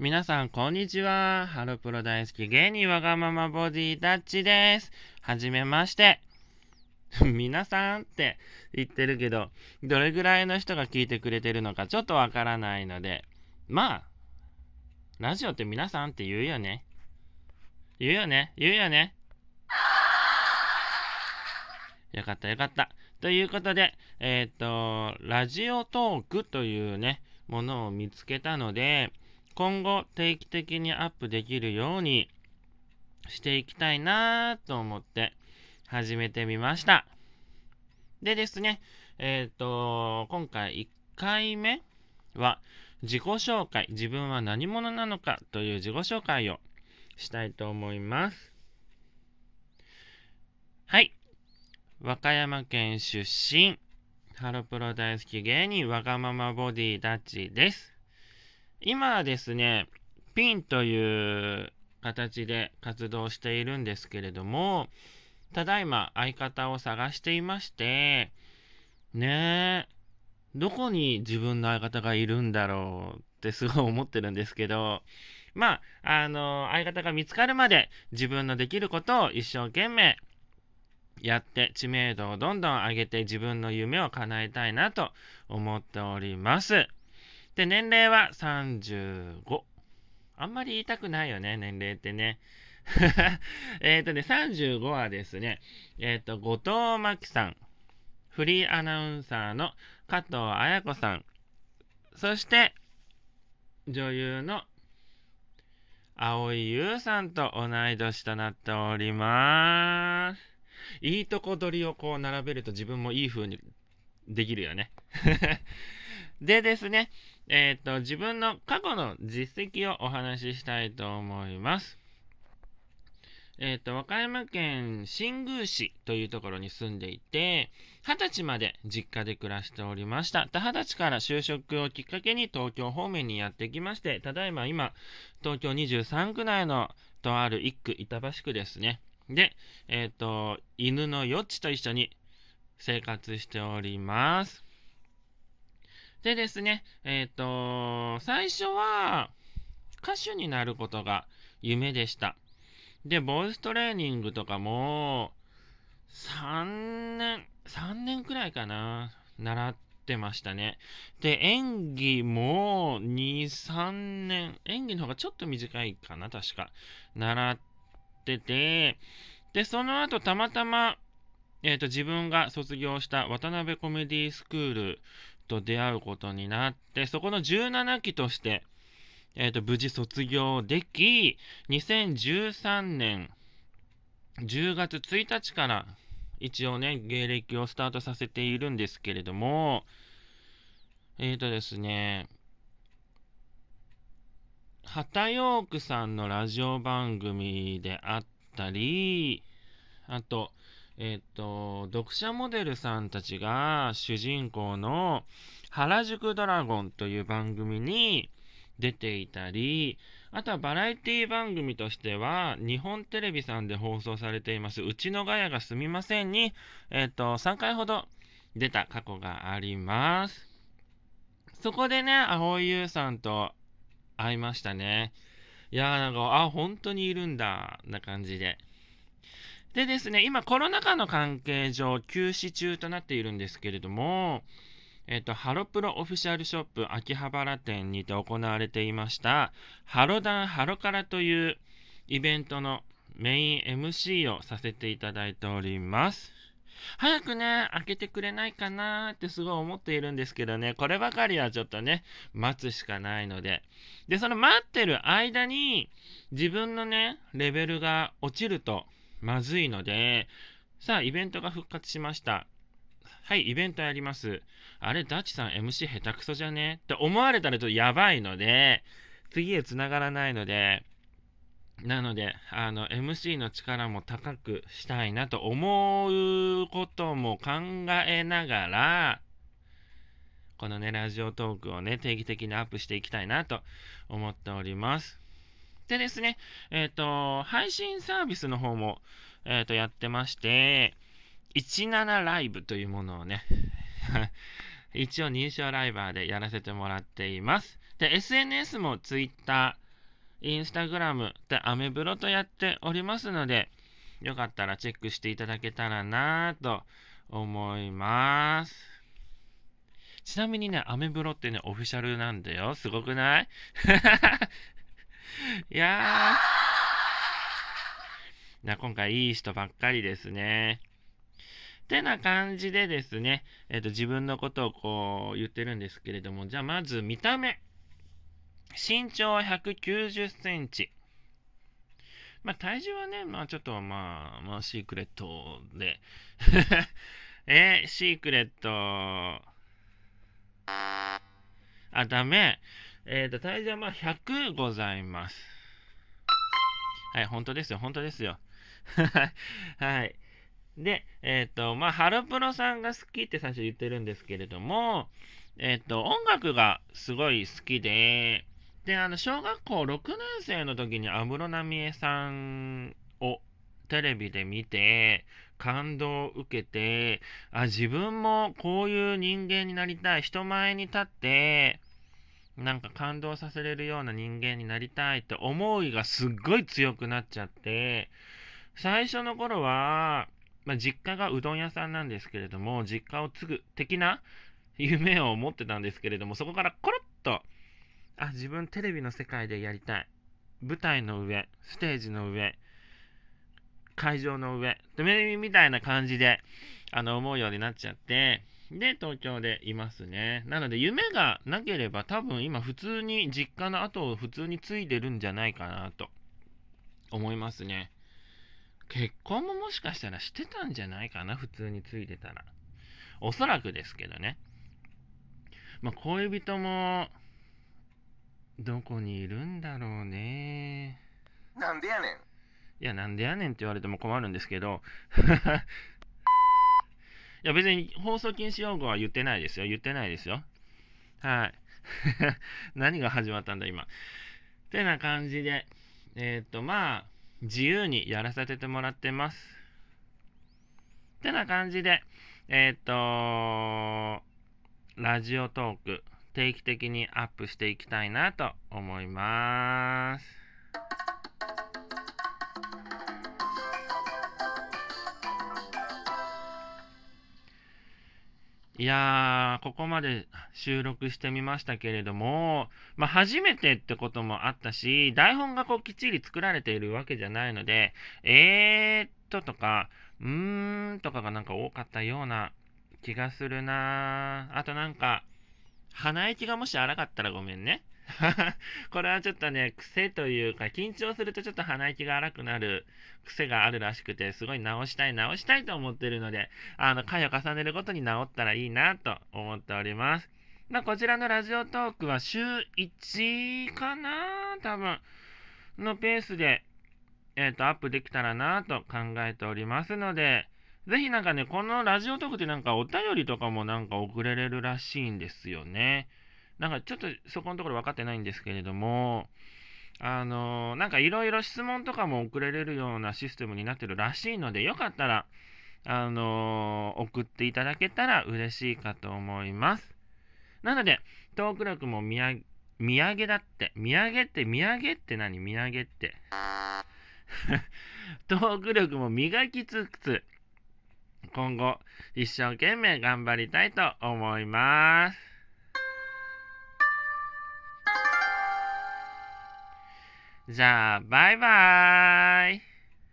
皆さん、こんにちは。ハロプロ大好き芸人わがままボディダッチです。はじめまして。皆さんって言ってるけど、どれぐらいの人が聞いてくれてるのかちょっとわからないので、まあ、ラジオって皆さんって言うよね。言うよね。言うよね。よかったよかった。ということで、えっ、ー、と、ラジオトークというね、ものを見つけたので、今後定期的にアップできるようにしていきたいなと思って始めてみました。でですね、えっ、ー、と、今回1回目は自己紹介、自分は何者なのかという自己紹介をしたいと思います。はい。和歌山県出身、ハロプロ大好き芸人、わがままボディダッチです。今ですね、ピンという形で活動しているんですけれども、ただいま相方を探していまして、ねえ、どこに自分の相方がいるんだろうって すごい思ってるんですけど、まあ、あの、相方が見つかるまで自分のできることを一生懸命やって知名度をどんどん上げて自分の夢を叶えたいなと思っております。で、年齢は35。あんまり言いたくないよね、年齢ってね。えっとね、35はですね、えっ、ー、と、後藤真希さん、フリーアナウンサーの加藤綾子さん、そして、女優の蒼井優さんと同い年となっております。いいとこ取りをこう並べると自分もいい風にできるよね。でですね、えっ、ー、と、自分の過去の実績をお話ししたいと思います。えっ、ー、と、和歌山県新宮市というところに住んでいて、二十歳まで実家で暮らしておりました。二十歳から就職をきっかけに東京方面にやってきまして、ただいま今、東京23区内のとある一区、板橋区ですね。で、えっ、ー、と、犬のよっちと一緒に生活しております。でですね、えっ、ー、と、最初は歌手になることが夢でした。で、ボイストレーニングとかも、3年、3年くらいかな、習ってましたね。で、演技も2、3年、演技の方がちょっと短いかな、確か。習ってて、で、その後たまたま、えーと、自分が卒業した渡辺コメディスクールと出会うことになって、そこの17期として、えーと、無事卒業でき、2013年10月1日から一応ね、芸歴をスタートさせているんですけれども、えっ、ー、とですね、畑ヨークさんのラジオ番組であったり、あと、えっ、と、読者モデルさんたちが主人公の原宿ドラゴンという番組に出ていたり、あとはバラエティ番組としては、日本テレビさんで放送されています、うちのガヤがすみませんに、えっ、と、3回ほど出た過去があります。そこでね、蒼井優さんと会いましたね。いやーなんか、あ、本当にいるんだ、な感じで。でですね、今コロナ禍の関係上休止中となっているんですけれども、えっ、と、ハロプロオフィシャルショップ秋葉原店にて行われていました、ハロダンハロカラというイベントのメイン MC をさせていただいております。早くね、開けてくれないかなってすごい思っているんですけどね、こればかりはちょっとね、待つしかないので。で、その待ってる間に、自分のね、レベルが落ちるとまずいので、さあ、イベントが復活しました。はい、イベントやります。あれ、ダチさん MC 下手くそじゃね？って思われたらちょっとやばいので、次へ繋がらないので、なので、あの、MC の力も高くしたいなと思うことも考えながら、このね、ラジオトークをね、定期的にアップしていきたいなと思っております。でですね、えっ、ー、と、配信サービスの方も、えっ、ー、と、やってまして、17ライブというものをね、一応認証ライバーでやらせてもらっています。で、SNS も Twitter、インスタグラムでアメブロとやっておりますので、よかったらチェックしていただけたらなぁと思います。ちなみにね、アメブロってね、オフィシャルなんだよ。すごくない？いやー。今回いい人ばっかりですね。ってな感じでですね、えっ、ー、と、自分のことをこう言ってるんですけれども、じゃあまず見た目。身長は190センチ。まあ、体重はね、まあ、ちょっと、まあ、まあ、シークレットで えー、シークレット、あ、ダメ。えっ、ー、と、体重はまあ、100ございます。はい、本当ですよ、本当ですよ。はい。で、えっ、ー、と、まあ、ハロプロさんが好きって最初言ってるんですけれども、えっ、ー、と、音楽がすごい好きで、で、あの、小学校6年生の時に安室奈美恵さんをテレビで見て、感動を受けて、あ、自分もこういう人間になりたい。人前に立って、なんか感動させれるような人間になりたいって思いがすっごい強くなっちゃって、最初の頃は、まあ、実家がうどん屋さんなんですけれども、実家を継ぐ的な夢を持ってたんですけれども、そこからコロッと、あ、自分テレビの世界でやりたい。舞台の上、ステージの上、会場の上、みたいな感じで、あの、思うようになっちゃって、で、東京でいますね。なので、夢がなければ、多分今、普通に実家の後を普通に継いでるんじゃないかなと思いますね。結婚ももしかしたらしてたんじゃないかな、普通についてたら。おそらくですけどね。まあ、恋人も、どこにいるんだろうね。なんでやねん。いや、なんでやねんって言われても困るんですけど。いや、別に放送禁止用語は言ってないですよ。言ってないですよ。はい。何が始まったんだ、今。ってな感じで、えっ、と、まあ、自由にやらせてもらってます。ってな感じで、えっ、と、ラジオトーク、定期的にアップしていきたいなと思います。いやー、ここまで収録してみましたけれども、まあ、初めてってこともあったし、台本がこうきっちり作られているわけじゃないので、えーっととか、うーんとかがなんか多かったような気がするなあとなんか、鼻息がもし荒かったらごめんね。これはちょっとね、癖というか、緊張するとちょっと鼻息が荒くなる癖があるらしくて、すごい直したい、直したいと思ってるので、あの、回を重ねるごとに直ったらいいなと思っております。まあ、こちらのラジオトークは週1かな多分、のペースで、えっ、ー、と、アップできたらなと考えておりますので、ぜひなんかね、このラジオトークってなんかお便りとかもなんか送れれるらしいんですよね。なんかちょっとそこのところ分かってないんですけれども、あの、なんかいろいろ質問とかも送れれるようなシステムになってるらしいので、よかったら、あの、送っていただけたら嬉しいかと思います。なので、トーク力も見上見上げだって。見上げって、見上げって何？見上げって。トーク力も磨きつつ、今後、一生懸命頑張りたいと思います。じゃあ、バイバーイ。